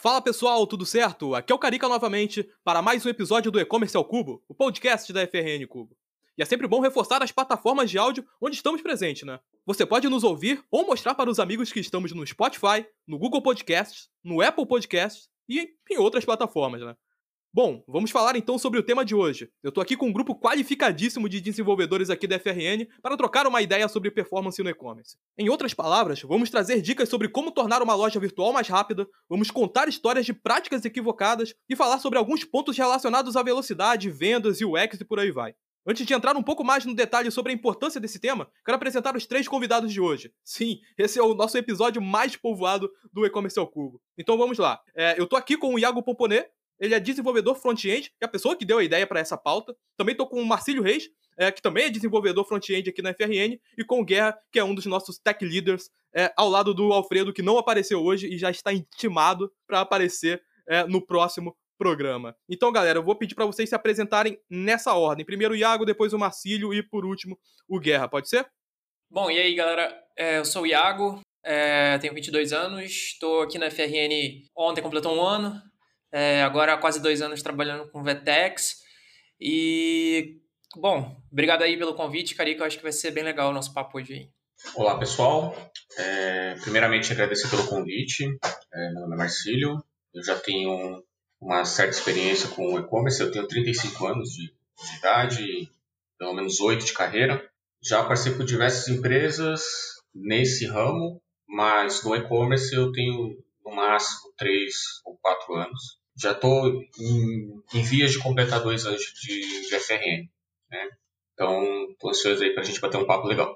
Fala pessoal, tudo certo? Aqui é o Carica novamente para mais um episódio do E-Commerce ao Cubo, o podcast da FRN Cubo. E é sempre bom reforçar as plataformas de áudio onde estamos presentes, né? Você pode nos ouvir ou mostrar para os amigos que estamos no Spotify, no Google Podcasts, no Apple Podcasts e em outras plataformas, né? Bom, vamos falar então sobre o tema de hoje. Eu tô aqui com um grupo qualificadíssimo de desenvolvedores aqui da FRN para trocar uma ideia sobre performance no e-commerce. Em outras palavras, vamos trazer dicas sobre como tornar uma loja virtual mais rápida, vamos contar histórias de práticas equivocadas e falar sobre alguns pontos relacionados à velocidade, vendas, UX e por aí vai. Antes de entrar um pouco mais no detalhe sobre a importância desse tema, quero apresentar os três convidados de hoje. Sim, esse é o nosso episódio mais povoado do E-Commerce ao Cubo. Então vamos lá. É, eu tô aqui com o Iago Pomponê, ele é desenvolvedor front-end, é a pessoa que deu a ideia para essa pauta. Também estou com o Marcílio Reis, é, que também é desenvolvedor front-end aqui na FRN, e com o Guerra, que é um dos nossos tech leaders, é, ao lado do Alfredo, que não apareceu hoje e já está intimado para aparecer é, no próximo programa. Então, galera, eu vou pedir para vocês se apresentarem nessa ordem. Primeiro o Iago, depois o Marcílio e, por último, o Guerra. Pode ser? Bom, e aí, galera? É, eu sou o Iago, é, tenho 22 anos, estou aqui na FRN ontem, completou um ano, é, agora há quase dois anos trabalhando com Vetex. E, bom, obrigado aí pelo convite, Carica. Eu acho que vai ser bem legal o nosso papo hoje aí. Olá, pessoal. É, primeiramente, agradecer pelo convite. É, meu nome é Marcílio. Eu já tenho uma certa experiência com e-commerce. Eu tenho 35 anos de, de idade, pelo menos 8 de carreira. Já passei por diversas empresas nesse ramo, mas no e-commerce eu tenho no máximo 3 ou 4 anos já estou em, em, vias de completar dois anos de, de FRN. Né? Então, estou ansioso aí para a gente bater um papo legal.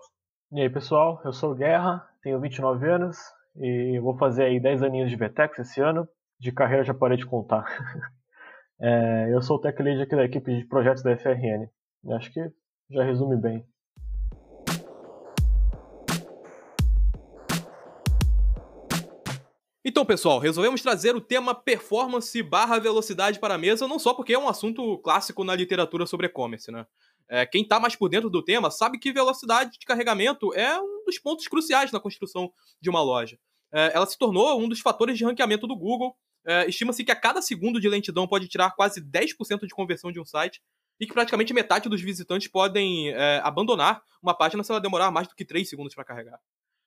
E aí, pessoal, eu sou o Guerra, tenho 29 anos e vou fazer aí 10 aninhos de VTEX esse ano. De carreira já parei de contar. é, eu sou o tech lead aqui da equipe de projetos da FRN. Acho que já resume bem. Então, pessoal, resolvemos trazer o tema performance barra velocidade para a mesa, não só porque é um assunto clássico na literatura sobre e-commerce, né? É, quem está mais por dentro do tema sabe que velocidade de carregamento é um dos pontos cruciais na construção de uma loja. É, ela se tornou um dos fatores de ranqueamento do Google. É, Estima-se que a cada segundo de lentidão pode tirar quase 10% de conversão de um site e que praticamente metade dos visitantes podem é, abandonar uma página se ela demorar mais do que 3 segundos para carregar.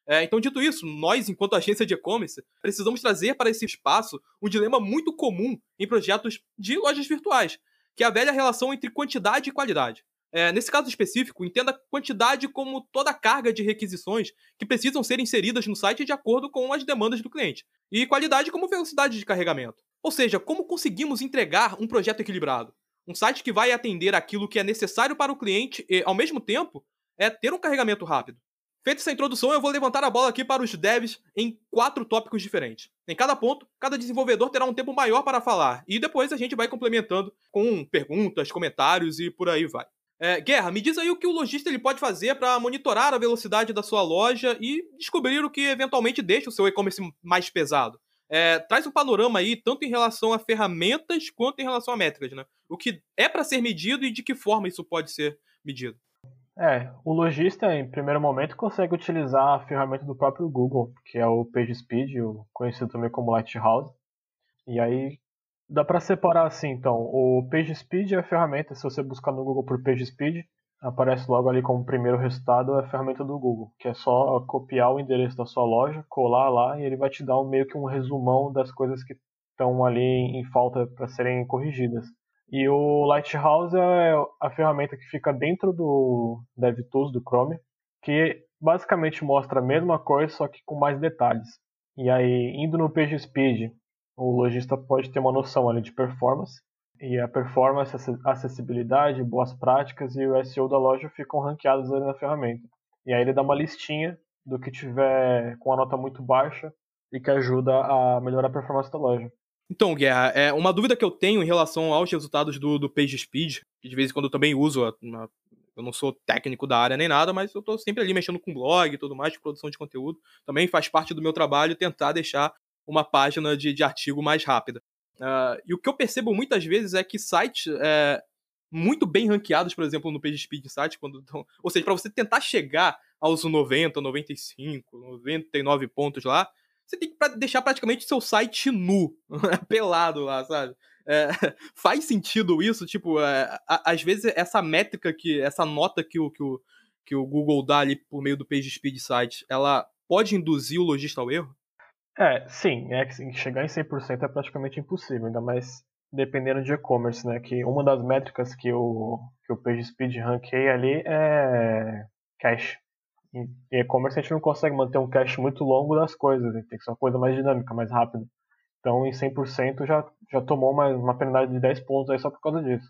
É, então, dito isso, nós, enquanto agência de e-commerce, precisamos trazer para esse espaço um dilema muito comum em projetos de lojas virtuais, que é a velha relação entre quantidade e qualidade. É, nesse caso específico, entenda quantidade como toda a carga de requisições que precisam ser inseridas no site de acordo com as demandas do cliente, e qualidade como velocidade de carregamento. Ou seja, como conseguimos entregar um projeto equilibrado. Um site que vai atender aquilo que é necessário para o cliente e, ao mesmo tempo, é ter um carregamento rápido. Feita essa introdução, eu vou levantar a bola aqui para os devs em quatro tópicos diferentes. Em cada ponto, cada desenvolvedor terá um tempo maior para falar, e depois a gente vai complementando com perguntas, comentários e por aí vai. É, Guerra, me diz aí o que o lojista ele pode fazer para monitorar a velocidade da sua loja e descobrir o que eventualmente deixa o seu e-commerce mais pesado. É, traz um panorama aí, tanto em relação a ferramentas quanto em relação a métricas, né? O que é para ser medido e de que forma isso pode ser medido. É, o lojista, em primeiro momento, consegue utilizar a ferramenta do próprio Google, que é o PageSpeed, conhecido também como Lighthouse. E aí dá para separar assim, então, o PageSpeed é a ferramenta, se você buscar no Google por PageSpeed, aparece logo ali como primeiro resultado a ferramenta do Google, que é só copiar o endereço da sua loja, colar lá e ele vai te dar um, meio que um resumão das coisas que estão ali em falta para serem corrigidas. E o Lighthouse é a ferramenta que fica dentro do DevTools do Chrome, que basicamente mostra a mesma coisa, só que com mais detalhes. E aí, indo no PageSpeed, o lojista pode ter uma noção ali de performance, e a performance, acessibilidade, boas práticas e o SEO da loja ficam ranqueados ali na ferramenta. E aí ele dá uma listinha do que tiver com a nota muito baixa e que ajuda a melhorar a performance da loja. Então, Guerra, é uma dúvida que eu tenho em relação aos resultados do, do PageSpeed, que de vez em quando eu também uso, eu não sou técnico da área nem nada, mas eu estou sempre ali mexendo com blog e tudo mais, produção de conteúdo. Também faz parte do meu trabalho tentar deixar uma página de, de artigo mais rápida. Uh, e o que eu percebo muitas vezes é que sites é, muito bem ranqueados, por exemplo, no PageSpeed Insights, quando ou seja, para você tentar chegar aos 90, 95, 99 pontos lá, você tem que deixar praticamente seu site nu, pelado lá, sabe? É, faz sentido isso? Tipo, é, às vezes essa métrica que, essa nota que o, que o, que o Google dá ali por meio do PageSpeed Site, ela pode induzir o lojista ao erro? É, sim, é chegar em 100% é praticamente impossível, ainda mais dependendo de e-commerce, né? Que uma das métricas que o, que o PageSpeed ranqueia ali é cache. Em e-commerce a gente não consegue manter um cache muito longo das coisas, né? tem que ser uma coisa mais dinâmica, mais rápida. Então em 100% já, já tomou uma, uma penalidade de 10 pontos aí só por causa disso.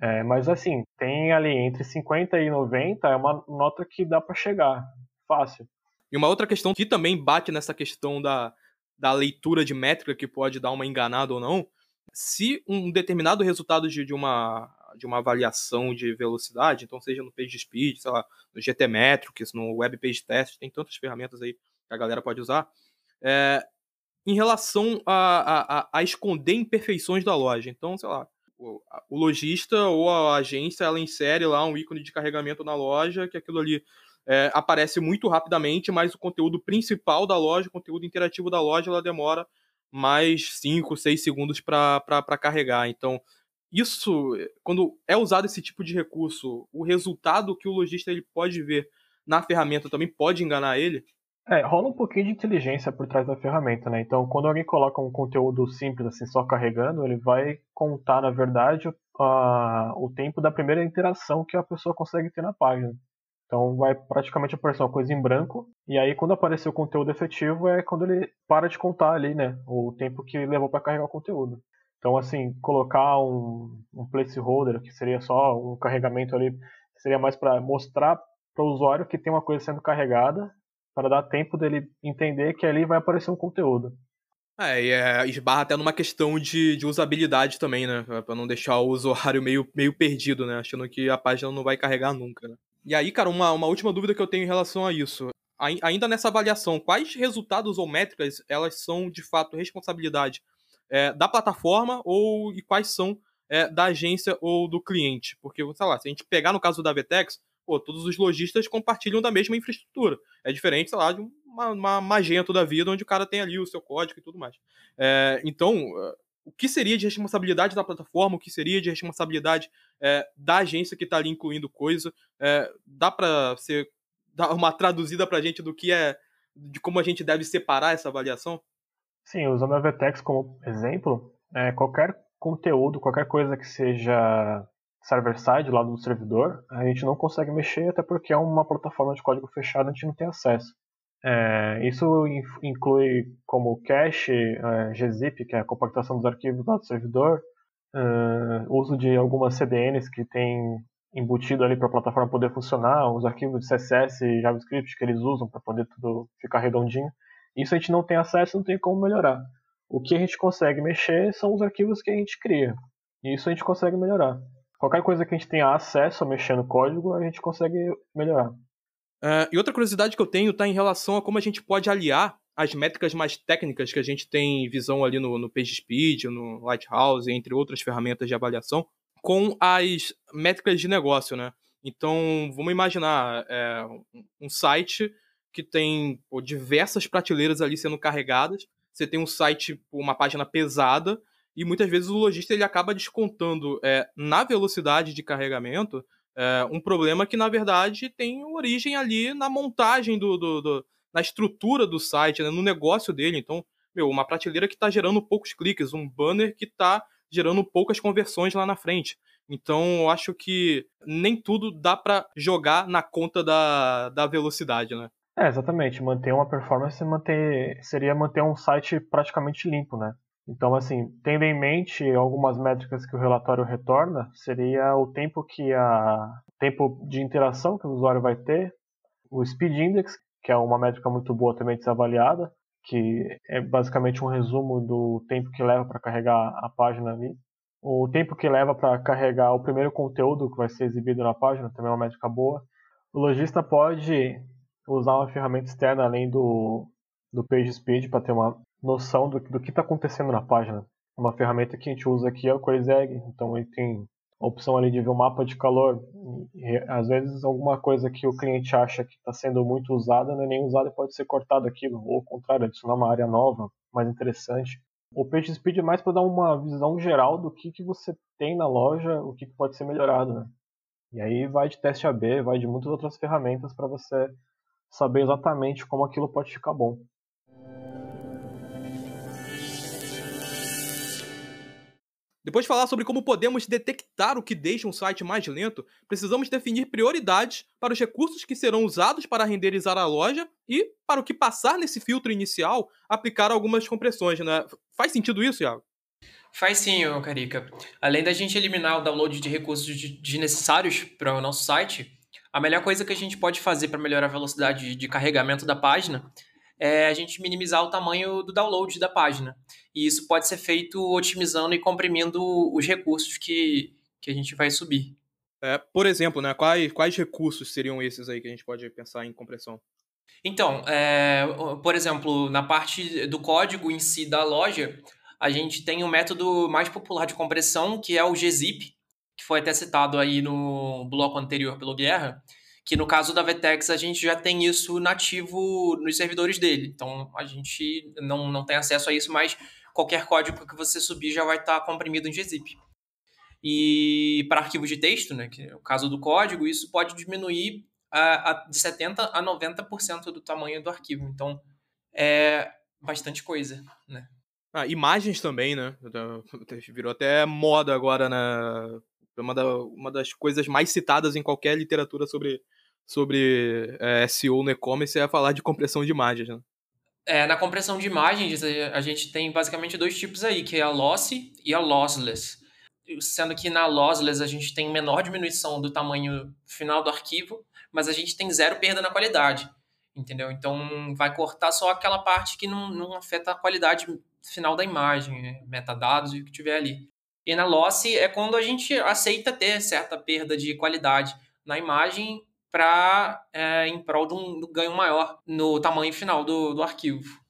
É, mas assim, tem ali entre 50 e 90 é uma nota que dá para chegar, fácil. E uma outra questão que também bate nessa questão da, da leitura de métrica que pode dar uma enganada ou não, se um determinado resultado de, de, uma, de uma avaliação de velocidade, então seja no PageSpeed, sei lá, no GTmetrix, no Web Page Test, tem tantas ferramentas aí que a galera pode usar, é, em relação a, a, a, esconder imperfeições da loja. Então, sei lá, o, o lojista ou a agência, ela insere lá um ícone de carregamento na loja, que aquilo ali é, aparece muito rapidamente, mas o conteúdo principal da loja, o conteúdo interativo da loja, ela demora mais 5, 6 segundos para carregar. Então, isso, quando é usado esse tipo de recurso, o resultado que o lojista ele pode ver na ferramenta também pode enganar ele? É, rola um pouquinho de inteligência por trás da ferramenta, né? Então, quando alguém coloca um conteúdo simples, assim, só carregando, ele vai contar, na verdade, a, o tempo da primeira interação que a pessoa consegue ter na página. Então vai praticamente aparecer uma coisa em branco, e aí quando aparecer o conteúdo efetivo é quando ele para de contar ali, né? O tempo que levou para carregar o conteúdo. Então, assim, colocar um, um placeholder, que seria só um carregamento ali, seria mais para mostrar para o usuário que tem uma coisa sendo carregada, para dar tempo dele entender que ali vai aparecer um conteúdo. É, e é, esbarra até numa questão de, de usabilidade também, né? Para não deixar o usuário meio, meio perdido, né? Achando que a página não vai carregar nunca, né? E aí, cara, uma, uma última dúvida que eu tenho em relação a isso. Ainda nessa avaliação, quais resultados ou métricas elas são de fato responsabilidade é, da plataforma ou e quais são é, da agência ou do cliente? Porque, sei lá, se a gente pegar no caso da Vetex, pô, todos os lojistas compartilham da mesma infraestrutura. É diferente, sei lá, de uma, uma Magento da vida, onde o cara tem ali o seu código e tudo mais. É, então, o que seria de responsabilidade da plataforma, o que seria de responsabilidade é, da agência que está ali incluindo coisa. É, dá para ser dar uma traduzida para a gente do que é, de como a gente deve separar essa avaliação? Sim, usando a Vtex como exemplo, é, qualquer conteúdo, qualquer coisa que seja server-side lá do servidor, a gente não consegue mexer, até porque é uma plataforma de código fechado, a gente não tem acesso. É, isso inclui como cache, é, gzip, que é a compactação dos arquivos lá do servidor, é, uso de algumas CDNs que tem embutido ali para a plataforma poder funcionar, os arquivos de CSS e JavaScript que eles usam para poder tudo ficar redondinho. Isso a gente não tem acesso, não tem como melhorar. O que a gente consegue mexer são os arquivos que a gente cria. E isso a gente consegue melhorar. Qualquer coisa que a gente tenha acesso a mexer no código, a gente consegue melhorar. Uh, e outra curiosidade que eu tenho está em relação a como a gente pode aliar as métricas mais técnicas que a gente tem visão ali no, no PageSpeed, no Lighthouse, entre outras ferramentas de avaliação, com as métricas de negócio, né? Então, vamos imaginar é, um site que tem pô, diversas prateleiras ali sendo carregadas. Você tem um site, uma página pesada, e muitas vezes o lojista ele acaba descontando é, na velocidade de carregamento é, um problema que, na verdade, tem origem ali na montagem do, do, do na estrutura do site, né, no negócio dele. Então, meu, uma prateleira que está gerando poucos cliques, um banner que está gerando poucas conversões lá na frente. Então, eu acho que nem tudo dá para jogar na conta da, da velocidade, né? É, exatamente. Manter uma performance manter, seria manter um site praticamente limpo, né? Então, assim, tendo em mente algumas métricas que o relatório retorna, seria o tempo que a tempo de interação que o usuário vai ter, o speed index, que é uma métrica muito boa também de ser avaliada, que é basicamente um resumo do tempo que leva para carregar a página ali. O tempo que leva para carregar o primeiro conteúdo que vai ser exibido na página também é uma métrica boa. O lojista pode usar uma ferramenta externa além do, do PageSpeed para ter uma noção do, do que está acontecendo na página. Uma ferramenta que a gente usa aqui é o Egg, então ele tem a opção ali de ver o mapa de calor. E, às vezes alguma coisa que o cliente acha que está sendo muito usada não é nem usada e pode ser cortado aquilo, ou ao contrário, adicionar uma área nova, mais interessante. O PageSpeed é mais para dar uma visão geral do que, que você tem na loja, o que, que pode ser melhorado. Né? E aí vai de teste AB, vai de muitas outras ferramentas para você saber exatamente como aquilo pode ficar bom. Depois de falar sobre como podemos detectar o que deixa um site mais lento, precisamos definir prioridades para os recursos que serão usados para renderizar a loja e, para o que passar nesse filtro inicial, aplicar algumas compressões, né? Faz sentido isso, Iago? Faz sim, Carica. Além da gente eliminar o download de recursos desnecessários para o nosso site, a melhor coisa que a gente pode fazer para melhorar a velocidade de carregamento da página é a gente minimizar o tamanho do download da página. E isso pode ser feito otimizando e comprimindo os recursos que, que a gente vai subir. É, por exemplo, né, quais, quais recursos seriam esses aí que a gente pode pensar em compressão? Então, é, por exemplo, na parte do código em si da loja, a gente tem um método mais popular de compressão, que é o gzip, que foi até citado aí no bloco anterior pelo Guerra, que no caso da Vetex a gente já tem isso nativo nos servidores dele. Então a gente não, não tem acesso a isso, mas qualquer código que você subir já vai estar comprimido em gzip. E para arquivos de texto, né, que é o caso do código, isso pode diminuir a, a, de 70% a 90% do tamanho do arquivo. Então é bastante coisa, né? Ah, imagens também, né? Virou até moda agora, né? Uma, da, uma das coisas mais citadas em qualquer literatura sobre sobre é, SEO no e-commerce é falar de compressão de imagens, né? É, na compressão de imagens, a gente tem basicamente dois tipos aí, que é a lossy e a lossless. Sendo que na lossless a gente tem menor diminuição do tamanho final do arquivo, mas a gente tem zero perda na qualidade, entendeu? Então vai cortar só aquela parte que não, não afeta a qualidade final da imagem, metadados e o que tiver ali. E na lossy é quando a gente aceita ter certa perda de qualidade na imagem para é, em prol de um, de um, ganho maior no tamanho final do, do arquivo.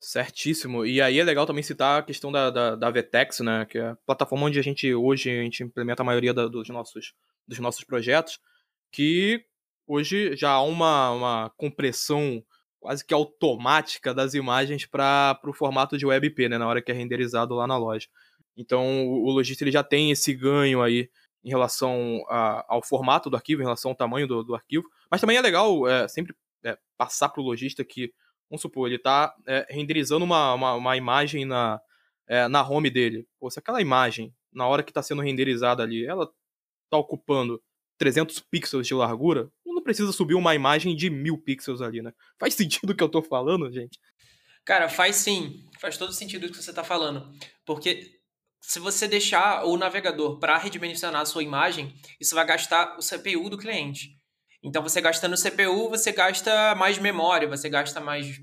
Certíssimo. E aí é legal também citar a questão da, da, da Vetex, né? Que é a plataforma onde a gente hoje a gente implementa a maioria da, dos, nossos, dos nossos projetos, que hoje já há uma, uma compressão quase que automática das imagens para o formato de WebP, né? Na hora que é renderizado lá na loja. Então o, lojista ele já tem esse ganho aí em relação a, ao formato do arquivo, em relação ao tamanho do, do arquivo. Mas também é legal é, sempre é, passar para o lojista que, vamos supor, ele está é, renderizando uma, uma, uma, imagem na, é, na home dele. Pô, se aquela imagem, na hora que está sendo renderizada ali, ela está ocupando 300 pixels de largura, não precisa subir uma imagem de mil pixels ali, né? Faz sentido o que eu estou falando, gente? Cara, faz sim. Faz todo sentido o que você está falando. Porque se você deixar o navegador para redimensionar a sua imagem, isso vai gastar o CPU do cliente. Então, você gastando o CPU, você gasta mais memória, você gasta mais,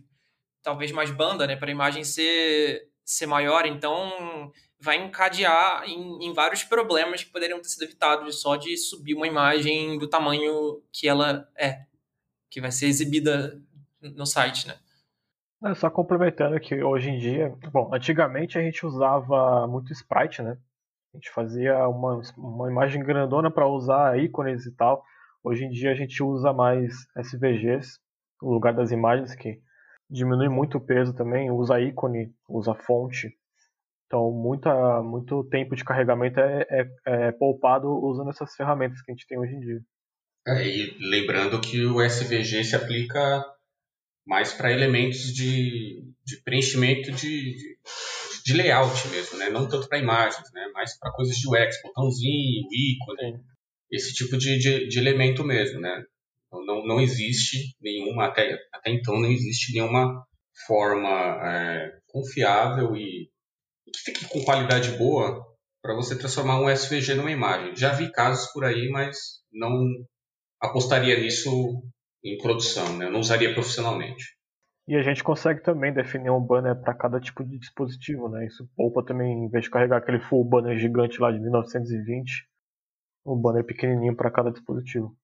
talvez mais banda, né, para a imagem ser, ser maior. Então, vai encadear em, em, vários problemas que poderiam ter sido evitados só de subir uma imagem do tamanho que ela é, que vai ser exibida no site, né? É, só complementando que hoje em dia, bom, antigamente a gente usava muito sprite, né? A gente fazia uma, uma imagem grandona para usar ícones e tal. Hoje em dia a gente usa mais SVGs no lugar das imagens, que diminui muito o peso também, usa ícone, usa fonte. Então, muita, muito tempo de carregamento é, é, é poupado usando essas ferramentas que a gente tem hoje em dia. É, e lembrando que o SVG se aplica mais para elementos de, de preenchimento de, de, de, layout mesmo, né? não tanto para imagens, né? mais para coisas de UX, botãozinho, ícone, esse tipo de, de, de, elemento mesmo. Né? Então, não, não existe nenhuma, até, até então não existe nenhuma forma é, confiável e, e que fique com qualidade boa para você transformar um SVG numa imagem. Já vi casos por aí, mas não apostaria nisso em produção, né? Eu não usaria profissionalmente. E a gente consegue também definir um banner para cada tipo de dispositivo, né? Isso poupa também, em vez de carregar aquele full banner gigante lá de 1920, um banner pequenininho para cada dispositivo.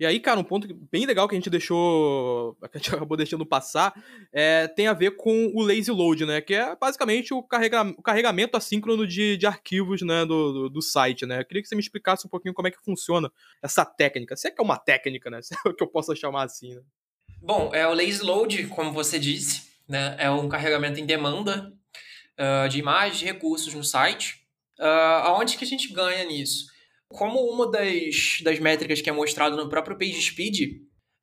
E aí, cara, um ponto bem legal que a gente deixou. que a gente acabou deixando passar é, tem a ver com o lazy load, né? Que é basicamente o, carrega, o carregamento assíncrono de, de arquivos né, do, do, do, site, né? Eu queria que você me explicasse um pouquinho como é que funciona essa técnica. Se é que é uma técnica, né? Se é o que eu possa chamar assim, né? Bom, é o lazy load, como você disse, né? É um carregamento em demanda uh, de imagens, recursos no site. Uh, aonde que a gente ganha nisso? Como uma das, das métricas que é mostrado no próprio PageSpeed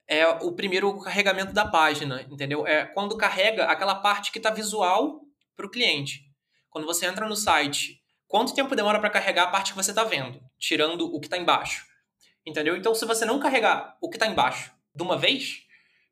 é o primeiro carregamento da página, entendeu? É quando carrega aquela parte que está visual para o cliente. Quando você entra no site, quanto tempo demora para carregar a parte que você está vendo, tirando o que está embaixo, entendeu? Então, se você não carregar o que está embaixo de uma vez,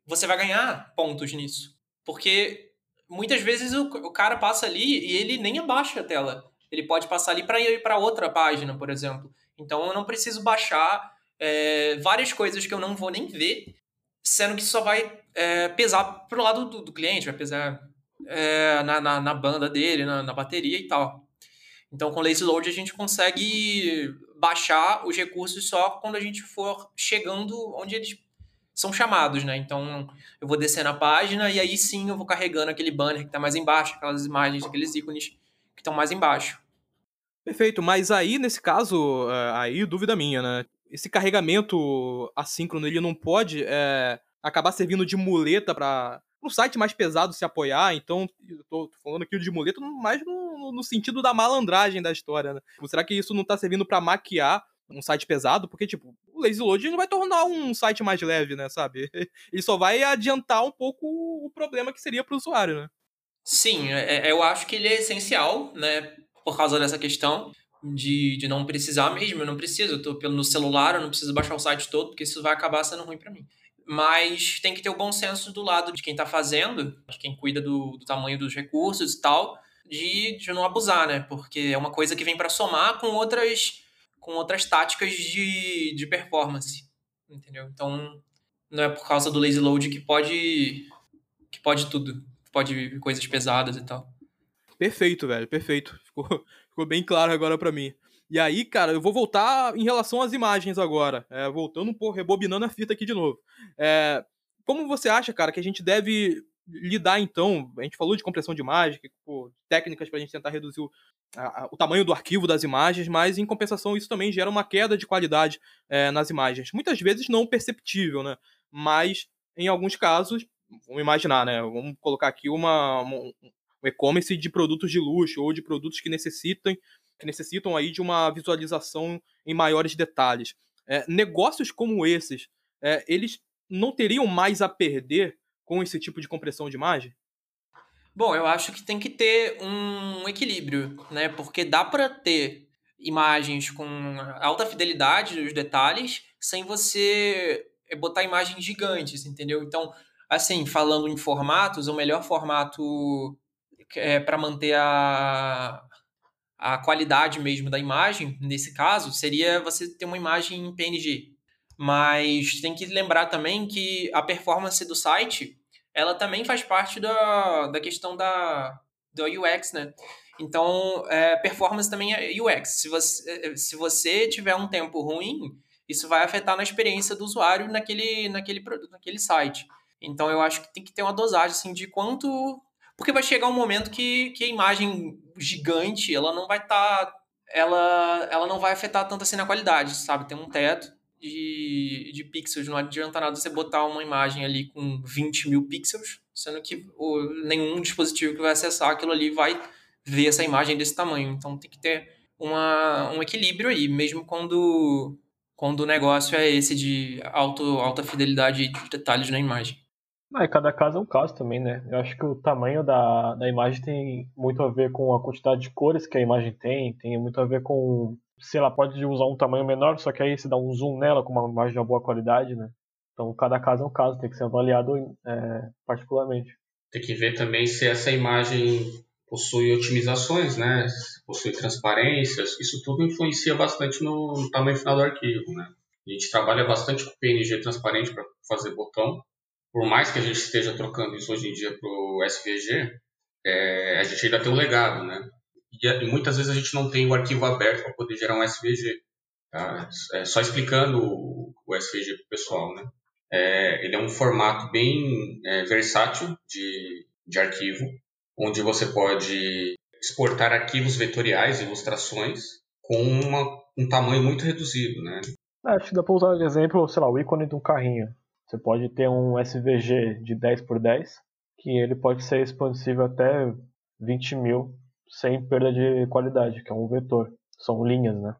você vai ganhar pontos nisso, porque muitas vezes o, o cara passa ali e ele nem abaixa a tela. Ele pode passar ali para ir para outra página, por exemplo. Então eu não preciso baixar é, várias coisas que eu não vou nem ver, sendo que só vai é, pesar pro lado do, do, cliente, vai pesar é, na, na, na, banda dele, na, na, bateria e tal. Então com Lazy Load a gente consegue baixar os recursos só quando a gente for chegando onde eles são chamados, né? Então eu vou descer na página e aí sim eu vou carregando aquele banner que está mais embaixo, aquelas imagens, aqueles ícones que estão mais embaixo. Perfeito, mas aí, nesse caso, é, aí dúvida minha, né? Esse carregamento assíncrono, ele não pode é, acabar servindo de muleta para um site mais pesado se apoiar, então, eu tô falando aqui de muleta mais no, no sentido da malandragem da história, né? Será que isso não tá servindo para maquiar um site pesado? Porque, tipo, o Lazy Load não vai tornar um site mais leve, né, sabe? Ele só vai adiantar um pouco o problema que seria para o usuário, né? Sim, é, é, eu acho que ele é essencial, né? Por causa dessa questão de, de não precisar mesmo. Eu não preciso, eu tô no celular, eu não preciso baixar o site todo, porque isso vai acabar sendo ruim para mim. Mas tem que ter o bom senso do lado de quem está fazendo, de quem cuida do, do, tamanho dos recursos e tal, de, de não abusar, né? Porque é uma coisa que vem para somar com outras com outras táticas de, de performance, entendeu? Então, não é por causa do lazy load que pode que pode tudo, pode coisas pesadas e tal. Perfeito, velho, perfeito. Ficou, ficou bem claro agora para mim. E aí, cara, eu vou voltar em relação às imagens agora. É, voltando um pouco, rebobinando a fita aqui de novo. É, como você acha, cara, que a gente deve lidar então? A gente falou de compressão de imagem, que, pô, técnicas para a gente tentar reduzir o, a, o, tamanho do arquivo das imagens, mas em compensação isso também gera uma queda de qualidade é, nas imagens. Muitas vezes não perceptível, né? Mas em alguns casos, vamos imaginar, né? Vamos colocar aqui uma, uma e-commerce de produtos de luxo ou de produtos que necessitem que necessitam aí de uma visualização em maiores detalhes. É, negócios como esses, é, eles não teriam mais a perder com esse tipo de compressão de imagem? Bom, eu acho que tem que ter um equilíbrio, né? Porque dá para ter imagens com alta fidelidade nos detalhes sem você botar imagens gigantes, entendeu? Então, assim, falando em formatos, o melhor formato é, para manter a, a qualidade mesmo da imagem, nesse caso, seria você ter uma imagem em PNG. Mas tem que lembrar também que a performance do site, ela também faz parte da, da questão da, do UX, né? Então, é, performance também é UX. Se você, se você tiver um tempo ruim, isso vai afetar na experiência do usuário naquele, naquele produto, naquele site. Então, eu acho que tem que ter uma dosagem assim, de quanto porque vai chegar um momento que, que a imagem gigante, ela não vai estar. Tá, ela, ela não vai afetar tanto assim na qualidade, sabe? Tem um teto de, de pixels. Não adianta nada você botar uma imagem ali com 20 mil pixels, sendo que o, nenhum dispositivo que vai acessar aquilo ali vai ver essa imagem desse tamanho. Então tem que ter uma, um equilíbrio aí, mesmo quando, quando o negócio é esse de alto, alta fidelidade de detalhes na imagem. Ah, cada caso é um caso também, né? Eu acho que o tamanho da, da imagem tem muito a ver com a quantidade de cores que a imagem tem, tem muito a ver com. Se ela pode usar um tamanho menor, só que aí você dá um zoom nela com uma imagem de uma boa qualidade, né? Então cada caso é um caso, tem que ser avaliado é, particularmente. Tem que ver também se essa imagem possui otimizações, né? Possui transparências, isso tudo influencia bastante no, no tamanho final do arquivo, né? A gente trabalha bastante com PNG transparente para fazer botão, por mais que a gente esteja trocando isso hoje em dia para o SVG, é, a gente ainda tem um legado, né? E, e, muitas vezes a gente não tem o arquivo aberto para poder gerar um SVG. Tá? É, só explicando o, o SVG para o pessoal, né? É, ele é um formato bem é, versátil de, de arquivo, onde você pode exportar arquivos vetoriais, ilustrações, com uma, um tamanho muito reduzido, né? É, acho que dá para usar de exemplo, sei lá, o ícone de um carrinho. Você pode ter um SVG de 10 por 10, que ele pode ser expansível até 20 mil sem perda de qualidade, que é um vetor. São linhas, né?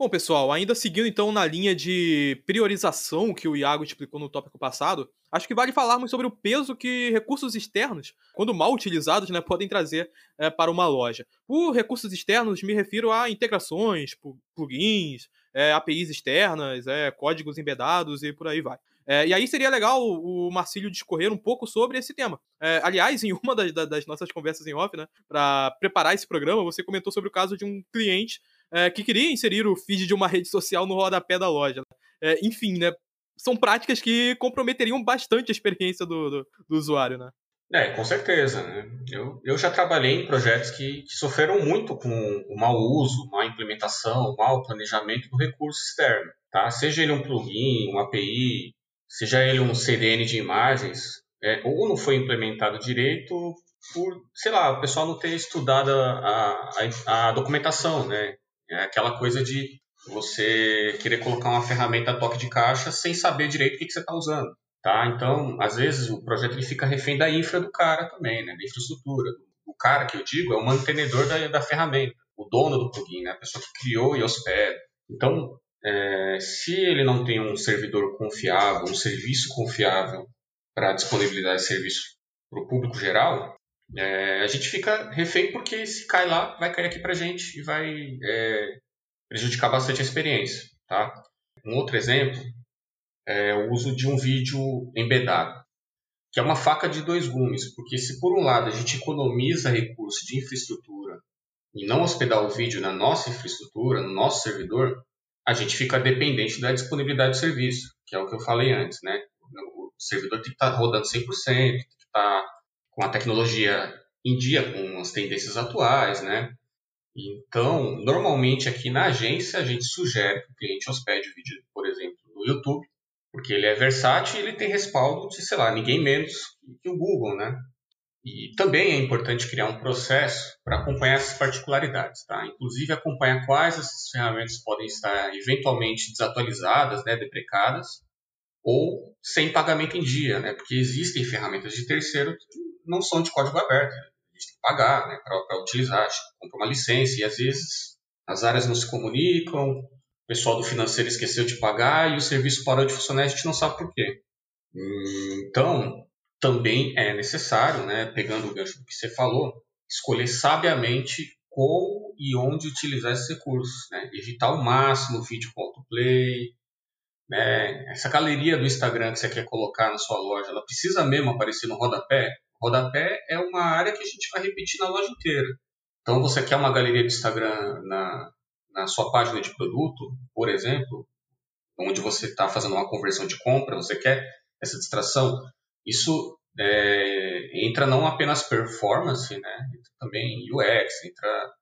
Bom, pessoal, ainda seguindo então na linha de priorização que o Iago explicou no tópico passado, acho que vale falarmos sobre o peso que recursos externos, quando mal utilizados, né, podem trazer é, para uma loja. Por recursos externos, me refiro a integrações, plugins, é, APIs externas, é, códigos embedados e por aí vai. É, e aí seria legal o Marcílio discorrer um pouco sobre esse tema. É, aliás, em uma das, das, nossas conversas em off, né, para preparar esse programa, você comentou sobre o caso de um cliente é, que queria inserir o feed de uma rede social no rodapé da loja. É, enfim, né? São práticas que comprometeriam bastante a experiência do, do, do usuário, né? É, com certeza. Né? Eu, eu já trabalhei em projetos que, que sofreram muito com o mau uso, má implementação, mau planejamento do recurso externo. Tá? Seja ele um plugin, uma API, seja ele um CDN de imagens, é, ou não foi implementado direito por, sei lá, o pessoal não ter estudado a, a, a documentação, né? É aquela coisa de você querer colocar uma ferramenta a toque de caixa sem saber direito o que, que você está usando. Tá? Então, às vezes, o projeto ele fica refém da infra do cara também, né? da infraestrutura. O cara que eu digo é o mantenedor da, da ferramenta, o dono do plugin, né? a pessoa que criou e hospeda. Então, é, se ele não tem um servidor confiável, um serviço confiável para disponibilidade de serviço para o público geral, é, a gente fica refém porque se cai lá, vai cair aqui para gente e vai é, prejudicar bastante a experiência. Tá? Um outro exemplo é o uso de um vídeo embedado, que é uma faca de dois gumes, porque se por um lado a gente economiza recursos de infraestrutura e não hospedar o vídeo na nossa infraestrutura, no nosso servidor, a gente fica dependente da disponibilidade do serviço, que é o que eu falei antes, né? O servidor tem que estar rodando 100%, tem que estar com a tecnologia em dia com as tendências atuais, né? Então, normalmente aqui na agência a gente sugere que o cliente hospede o vídeo, por exemplo, no YouTube, porque ele é versátil e ele tem respaldo de, sei lá, ninguém menos que o Google, né? E também é importante criar um processo para acompanhar essas particularidades, tá? Inclusive acompanhar quais essas ferramentas podem estar eventualmente desatualizadas, né, deprecadas, ou sem pagamento em dia, né? Porque existem ferramentas de terceiro que não são de código aberto, né? a gente tem que pagar, né, para utilizar, compra uma licença e às vezes as áreas não se comunicam, o pessoal do financeiro esqueceu de pagar e o serviço parou de funcionar e a gente não sabe por quê. Então, também é necessário, né, pegando o gancho do que você falou, escolher sabiamente como e onde utilizar esses recursos. Né? Evitar ao máximo o vídeo autoplay. Né? Essa galeria do Instagram que você quer colocar na sua loja, ela precisa mesmo aparecer no rodapé? Rodapé é uma área que a gente vai repetir na loja inteira. Então, você quer uma galeria do Instagram na, na sua página de produto, por exemplo, onde você está fazendo uma conversão de compra, você quer essa distração, isso é, entra não apenas performance, né? Entra também UX, entra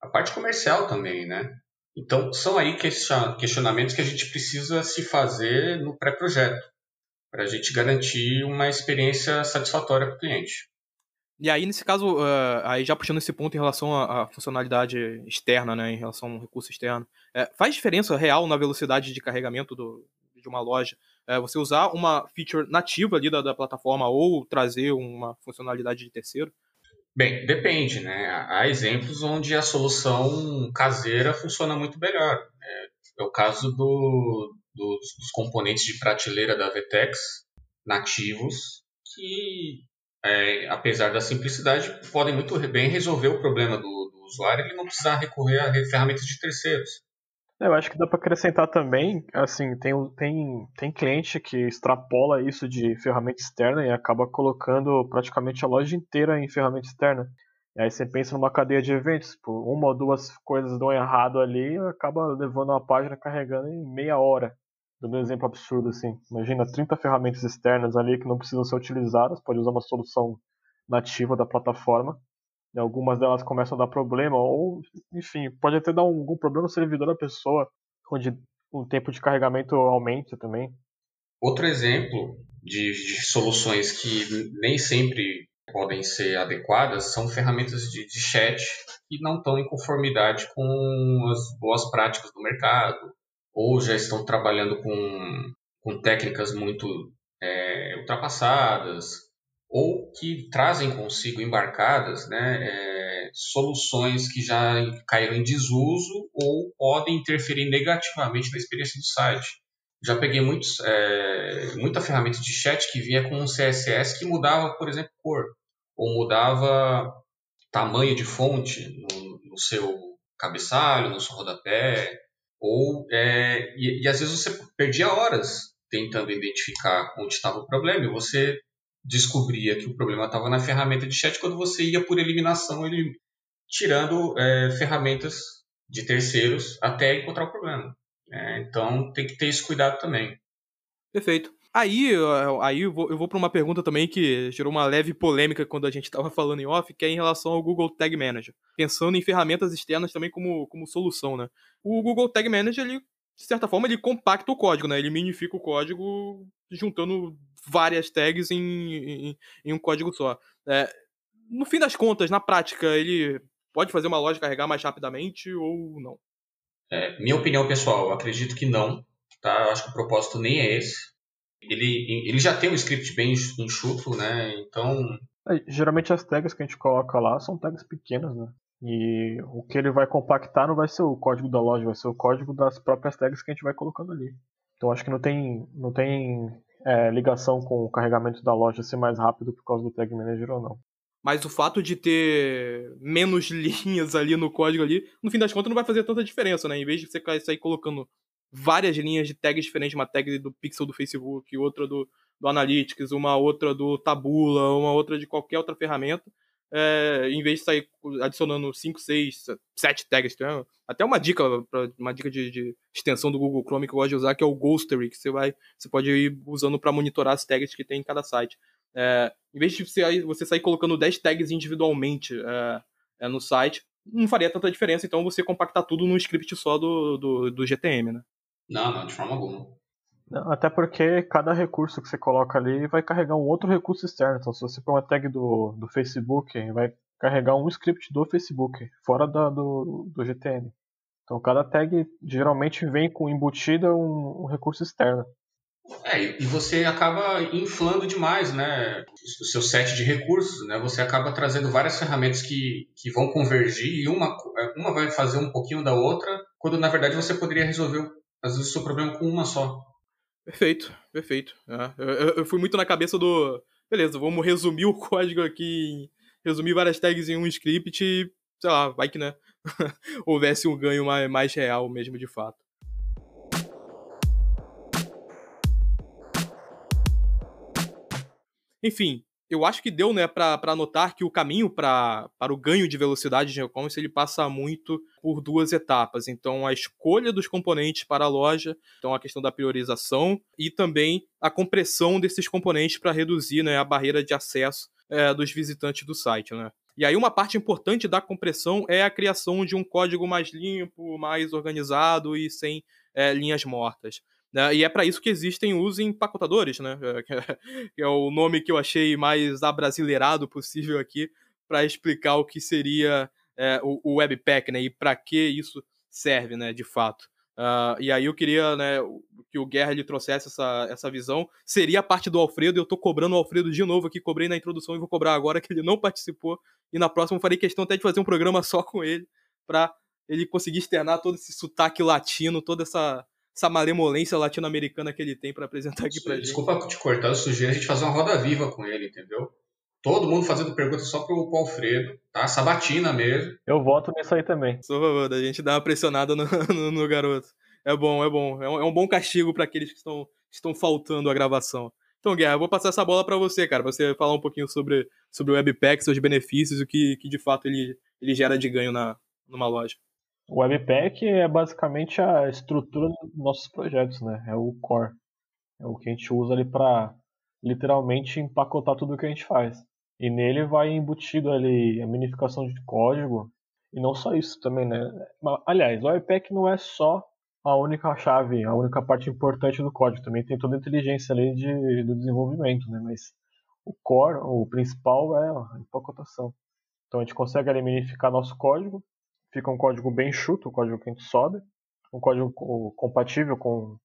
a parte comercial também, né? Então, são aí questionamentos que a gente precisa se fazer no pré-projeto, para a gente garantir uma experiência satisfatória para o cliente. E aí, nesse caso, uh, aí já puxando esse ponto em relação à, à, funcionalidade externa, né, em relação ao recurso externo, é, faz diferença real na velocidade de carregamento do, de uma loja é, você usar uma feature nativa ali da, da, plataforma ou trazer uma funcionalidade de terceiro? Bem, depende, né? Há exemplos onde a solução caseira funciona muito melhor. É, é o caso do, dos, dos, componentes de prateleira da Vtex nativos que, é, apesar da simplicidade, podem muito bem resolver o problema do, do usuário e não precisar recorrer a ferramentas de terceiros. Eu acho que dá para acrescentar também, assim, tem, tem, tem cliente que extrapola isso de ferramenta externa e acaba colocando praticamente a loja inteira em ferramenta externa. E aí você pensa numa cadeia de eventos, uma ou duas coisas dão errado ali, acaba levando uma página carregando em meia hora. Dando um exemplo absurdo assim. Imagina 30 ferramentas externas ali que não precisam ser utilizadas, pode usar uma solução nativa da plataforma E algumas delas começam a dar problema, ou, enfim, pode até dar algum problema no servidor da pessoa, onde o tempo de carregamento aumenta também. Outro exemplo de, de soluções que nem sempre podem ser adequadas são ferramentas de, de chat que não estão em conformidade com as boas práticas do mercado, ou já estão trabalhando com, com técnicas muito é, ultrapassadas, ou que trazem consigo embarcadas né, é, soluções que já caíram em desuso ou podem interferir negativamente na experiência do site. Já peguei muitos, é, muita ferramenta de chat que vinha com um CSS que mudava, por exemplo, cor, ou mudava tamanho de fonte no, no seu cabeçalho, no seu rodapé, ou é, e, e, às vezes você perdia horas tentando identificar onde estava o problema e você descobria que o problema estava na ferramenta de chat quando você ia por eliminação, ele tirando é, ferramentas de terceiros até encontrar o problema. É, então tem que ter esse cuidado também. Perfeito. Aí, aí eu vou, vou para uma pergunta também que gerou uma leve polêmica quando a gente estava falando em off, que é em relação ao Google Tag Manager. Pensando em ferramentas externas também como, como solução, né? O Google Tag Manager, ele, de certa forma, ele compacta o código, né? Ele minifica o código juntando várias tags em, em, em um código só. É, no fim das contas, na prática, ele pode fazer uma loja carregar mais rapidamente ou não? É, minha opinião pessoal, acredito que não. Tá? Eu acho que o propósito nem é esse. Ele, ele já tem um script bem enxuto, né? Então. É, geralmente as tags que a gente coloca lá são tags pequenas, né? E o que ele vai compactar não vai ser o código da loja, vai ser o código das próprias tags que a gente vai colocando ali. Então acho que não tem, não tem é, ligação com o carregamento da loja ser mais rápido por causa do Tag Manager ou não. Mas o fato de ter menos linhas ali no código ali, no fim das contas não vai fazer tanta diferença, né? Em vez de você sair colocando várias linhas de tags diferentes, uma tag do Pixel do Facebook, outra do, do Analytics, uma outra do Tabula, uma outra de qualquer outra ferramenta, é, em vez de sair adicionando 5, 6, 7 tags, tem até uma dica, uma dica de, de, extensão do Google Chrome que eu gosto de usar, que é o Ghostery, que você, vai, você pode ir usando para monitorar as tags que tem em cada site. É, em vez de você, você sair colocando 10 tags individualmente é, é, no site, não faria tanta diferença, então você compactar tudo num script só do, do, do GTM, né? Não, não, de forma alguma. Até porque cada recurso que você coloca ali vai carregar um outro recurso externo. Então, se você pôr uma tag do, do Facebook, vai carregar um script do Facebook, fora da, do, do GTN. Então, cada tag geralmente vem com embutida um, um recurso externo. É, e você acaba inflando demais, né, o seu set de recursos, né, você acaba trazendo várias ferramentas que, que vão convergir e uma, uma vai fazer um pouquinho da outra, quando na verdade você poderia resolver, às vezes, o seu problema com uma só. Perfeito, perfeito. É, eu, eu, fui muito na cabeça do. Beleza, vamos resumir o código aqui, resumir várias tags em um script e, sei lá, vai que né, houvesse um ganho mais, mais real mesmo de fato. Enfim, eu acho que deu, né, para notar que o caminho pra, para o ganho de velocidade de e-commerce ele passa muito por duas etapas. Então, a escolha dos componentes para a loja, então a questão da priorização e também a compressão desses componentes para reduzir né, a barreira de acesso é, dos visitantes do site, né. E aí uma parte importante da compressão é a criação de um código mais limpo, mais organizado e sem é, linhas mortas. Né? E é para isso que existem os empacotadores, né? que é o nome que eu achei mais abrasileirado possível aqui para explicar o que seria é, o, Webpack, né? E para que isso serve, né? De fato. Uh, e aí eu queria né, que o Guerra lhe trouxesse essa, essa visão. Seria a parte do Alfredo, eu estou cobrando o Alfredo de novo aqui, cobrei na introdução e vou cobrar agora que ele não participou. E na próxima farei questão até de fazer um programa só com ele, para ele conseguir externar todo esse sotaque latino, toda essa, essa malemolência latino-americana que ele tem para apresentar aqui pra Desculpa gente. Desculpa te cortar, eu sugiro a gente fazer uma roda viva com ele, entendeu? Todo mundo fazendo perguntas só pro, Alfredo, tá? Sabatina mesmo. Eu voto nisso aí também. Sou favor, a gente dá uma pressionada no, no, no garoto. É bom, é bom. É um, é um bom castigo para aqueles que estão, estão faltando a gravação. Então, Guerra, eu vou passar essa bola para você, cara, pra você falar um pouquinho sobre, sobre o Webpack, seus benefícios e o que, que de fato ele, ele gera de ganho na, numa loja. O Webpack é basicamente a estrutura dos nossos projetos, né? É o core. É o que a gente usa ali para literalmente empacotar tudo o que a gente faz. E nele vai embutido ali a minificação de código. E não só isso também, né? Aliás, o Webpack não é só a única chave, a única parte importante do código. Também tem toda a inteligência ali de, do desenvolvimento, né? Mas o core, o principal é a empacotação. Então a gente consegue ali minificar nosso código. Fica um código bem chuto, o código que a gente sobe. Um código compatível com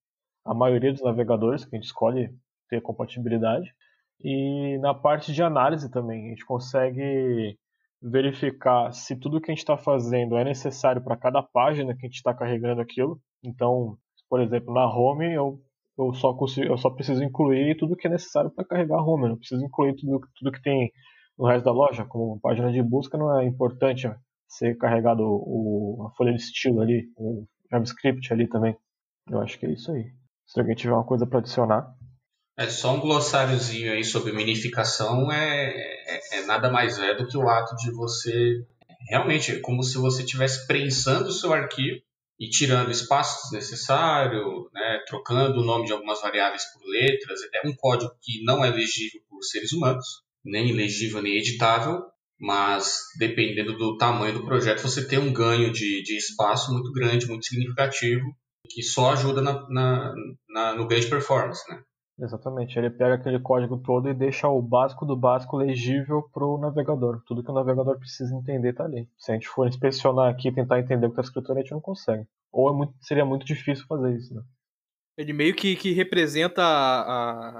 a maioria dos navegadores que a gente escolhe ter compatibilidade. E na parte de análise também, a gente consegue verificar se tudo que a gente está fazendo é necessário para cada página que a gente está carregando aquilo. Então, por exemplo, na home eu, eu, só, consigo, eu só preciso incluir tudo que é necessário para carregar a home. Eu não preciso incluir tudo, tudo que tem no resto da loja, como página de busca, não é importante ser carregado o, a folha de estilo ali, o JavaScript ali também. Eu acho que é isso aí. Se alguém tiver uma coisa para adicionar. É só um glossáriozinho aí sobre minificação é, é, é, nada mais é do que o ato de você realmente é como se você estivesse prensando o seu arquivo e tirando espaços desnecessários, né, trocando o nome de algumas variáveis por letras. É um código que não é legível por seres humanos, nem legível nem editável, mas dependendo do tamanho do projeto, você tem um ganho de, de espaço muito grande, muito significativo, que só ajuda na, na, na, no ganho de performance. Né? Exatamente, ele pega aquele código todo e deixa o básico do básico legível para o navegador. Tudo que o navegador precisa entender está ali. Se a gente for inspecionar aqui e tentar entender o que está escrito ali, a gente não consegue. Ou é muito, seria muito difícil fazer isso, né? Ele meio que, que representa.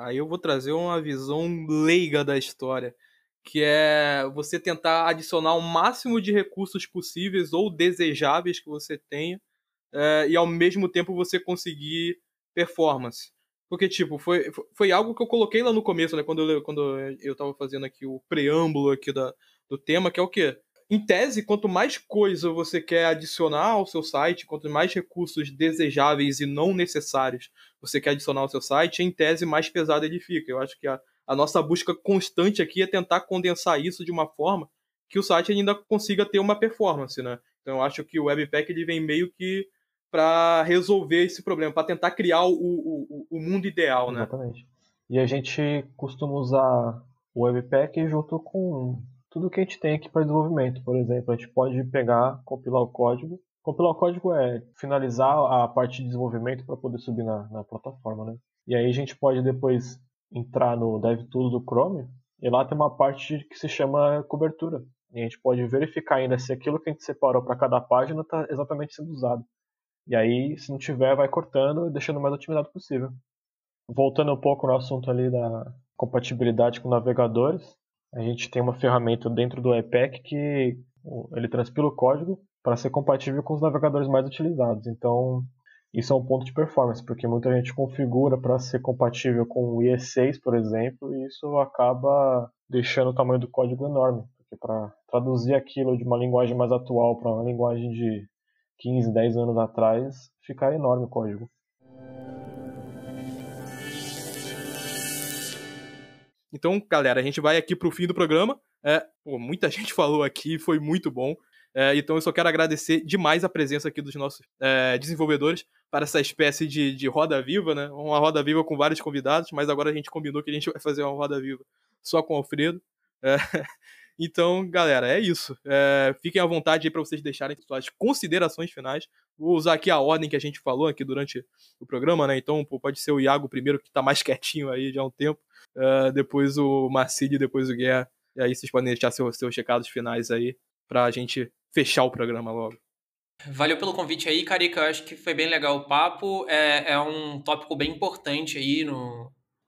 Aí eu vou trazer uma visão leiga da história. Que é você tentar adicionar o máximo de recursos possíveis ou desejáveis que você tenha, é, e ao mesmo tempo você conseguir performance. Porque, tipo, foi, foi algo que eu coloquei lá no começo, né? Quando eu, quando eu tava fazendo aqui o preâmbulo aqui da, do tema, que é o quê? Em tese, quanto mais coisa você quer adicionar ao seu site, quanto mais recursos desejáveis e não necessários você quer adicionar ao seu site, em tese, mais pesado ele fica. Eu acho que a, a nossa busca constante aqui é tentar condensar isso de uma forma que o site ainda consiga ter uma performance, né? Então eu acho que o Webpack ele vem meio que para resolver esse problema, para tentar criar o, o, o, mundo ideal, né? Exatamente. E a gente costuma usar o Webpack junto com tudo que a gente tem aqui para desenvolvimento. Por exemplo, a gente pode pegar, compilar o código. Compilar o código é finalizar a parte de desenvolvimento para poder subir na, na plataforma, né? E aí a gente pode depois entrar no DevTools do Chrome e lá tem uma parte que se chama cobertura. E a gente pode verificar ainda se aquilo que a gente separou para cada página está exatamente sendo usado. E aí, se não tiver, vai cortando e deixando o mais otimizado possível. Voltando um pouco no assunto ali da compatibilidade com navegadores, a gente tem uma ferramenta dentro do iPack que ele transpila o código para ser compatível com os navegadores mais utilizados. Então, isso é um ponto de performance, porque muita gente configura para ser compatível com o IE6, por exemplo, e isso acaba deixando o tamanho do código enorme. Porque para traduzir aquilo de uma linguagem mais atual para uma linguagem de 15, 10 anos atrás, ficar enorme o código. Então, galera, a gente vai aqui pro fim do programa. É, pô, muita gente falou aqui, foi muito bom. É, então eu só quero agradecer demais a presença aqui dos nossos é, desenvolvedores para essa espécie de, de roda viva, né? Uma roda viva com vários convidados, mas agora a gente combinou que a gente vai fazer uma roda viva só com o Alfredo. É, então, galera, é isso. É, fiquem à vontade aí para vocês deixarem suas considerações finais. Vou usar aqui a ordem que a gente falou aqui durante o programa, né? Então, pô, pode ser o Iago primeiro, que tá mais quietinho aí já há um tempo. É, depois o Marcílio, depois o Guerra. E aí vocês podem deixar seus, seus recados finais aí pra gente fechar o programa logo. Valeu pelo convite aí, Carica. Eu acho que foi bem legal o papo. É, é um tópico bem importante aí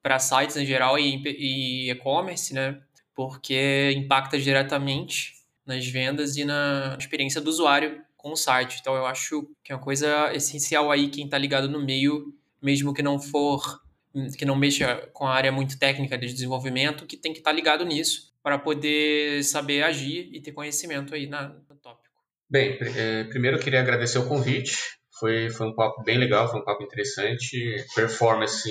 para sites em geral e e-commerce, né? porque impacta diretamente nas vendas e na experiência do usuário com o site. Então eu acho que é uma coisa essencial aí quem está ligado no meio, mesmo que não for que não mexa com a área muito técnica de desenvolvimento, que tem que estar tá ligado nisso para poder saber agir e ter conhecimento aí na. Bem, é, primeiro eu queria agradecer o convite. Foi, foi um papo bem legal, foi um papo interessante. Performance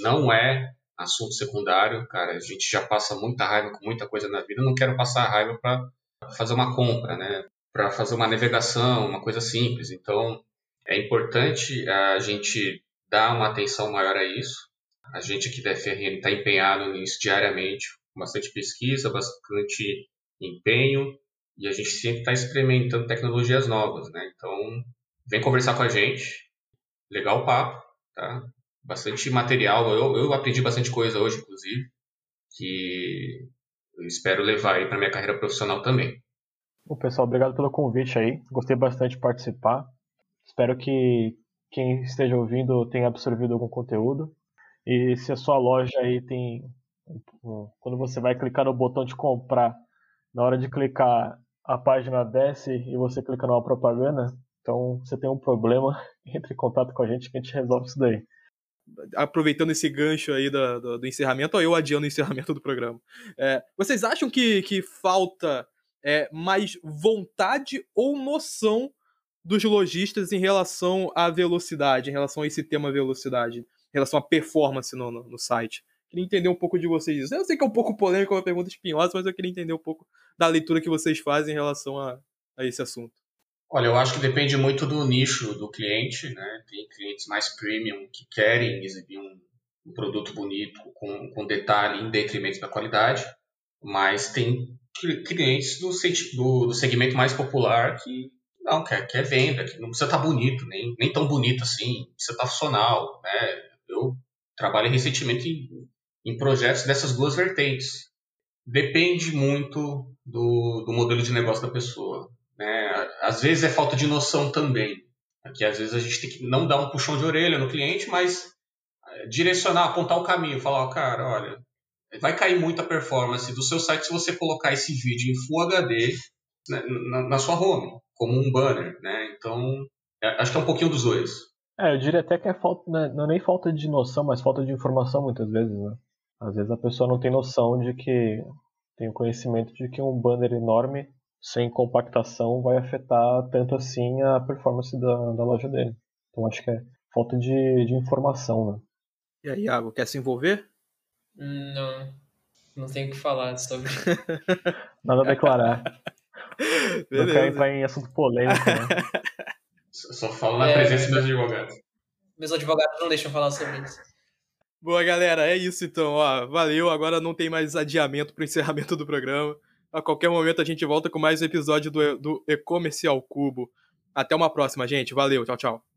não é assunto secundário, cara. A gente já passa muita raiva com muita coisa na vida. Eu não quero passar raiva para fazer uma compra, né? Para fazer uma navegação, uma coisa simples. Então, é importante a gente dar uma atenção maior a isso. A gente aqui da FRN está empenhado nisso diariamente. bastante pesquisa, bastante empenho e a gente sempre está experimentando tecnologias novas, né? Então, vem conversar com a gente, legal o papo, tá? Bastante material, eu, eu aprendi bastante coisa hoje, inclusive, que eu espero levar aí para minha carreira profissional também. O pessoal, obrigado pelo convite aí. Gostei bastante de participar. Espero que quem esteja ouvindo tenha absorvido algum conteúdo. E se a sua loja aí tem. Quando você vai clicar no botão de comprar, na hora de clicar, a página desce e você clica numa propaganda, então você tem um problema, entre em contato com a gente que a gente resolve isso daí. Aproveitando esse gancho aí do, do, do encerramento, ou eu adiando o encerramento do programa. É, vocês acham que, que falta é, mais vontade ou noção dos lojistas em relação à velocidade, em relação a esse tema velocidade, em relação à performance no, no, no site? Queria entender um pouco de vocês. Eu sei que é um pouco polêmico, é uma pergunta espinhosa, mas eu queria entender um pouco da leitura que vocês fazem em relação a, a esse assunto. Olha, eu acho que depende muito do nicho do cliente, né? Tem clientes mais premium que querem exibir um, um produto bonito com, com detalhe em detrimento da qualidade, mas tem clientes do, do, do segmento mais popular que não quer, quer venda, que não precisa estar tá bonito, nem, nem tão bonito assim, precisa estar tá funcional, né? Eu trabalho recentemente em, em projetos dessas duas vertentes. Depende muito do, do modelo de negócio da pessoa. Né? Às vezes é falta de noção também. Aqui, às vezes a gente tem que não dar um puxão de orelha no cliente, mas é, direcionar, apontar o caminho, falar, oh, cara, olha, vai cair muito a performance do seu site se você colocar esse vídeo em Full HD né, na, na, sua home, como um banner, né? Então, é, acho que é um pouquinho dos dois. É, eu diria até que é falta, né, não é nem falta de noção, mas falta de informação muitas vezes, né? Às vezes a pessoa não tem noção de que tem o conhecimento de que um banner enorme sem compactação vai afetar tanto assim a performance da, da loja dele. Então acho que é falta de, de informação, né? E aí, Iago, quer se envolver? Não, não tenho o que falar sobre. Nada a declarar. Beleza. Não quero entrar em assunto polêmico, né? Só falo na é, presença dos advogados. Meus advogados não deixam falar sobre isso. Boa, galera, é isso então. Ó, valeu. Agora não tem mais adiamento para o encerramento do programa. A qualquer momento a gente volta com mais um episódio do, do E-Commerce ao Cubo. Até uma próxima, gente. Valeu. Tchau, tchau.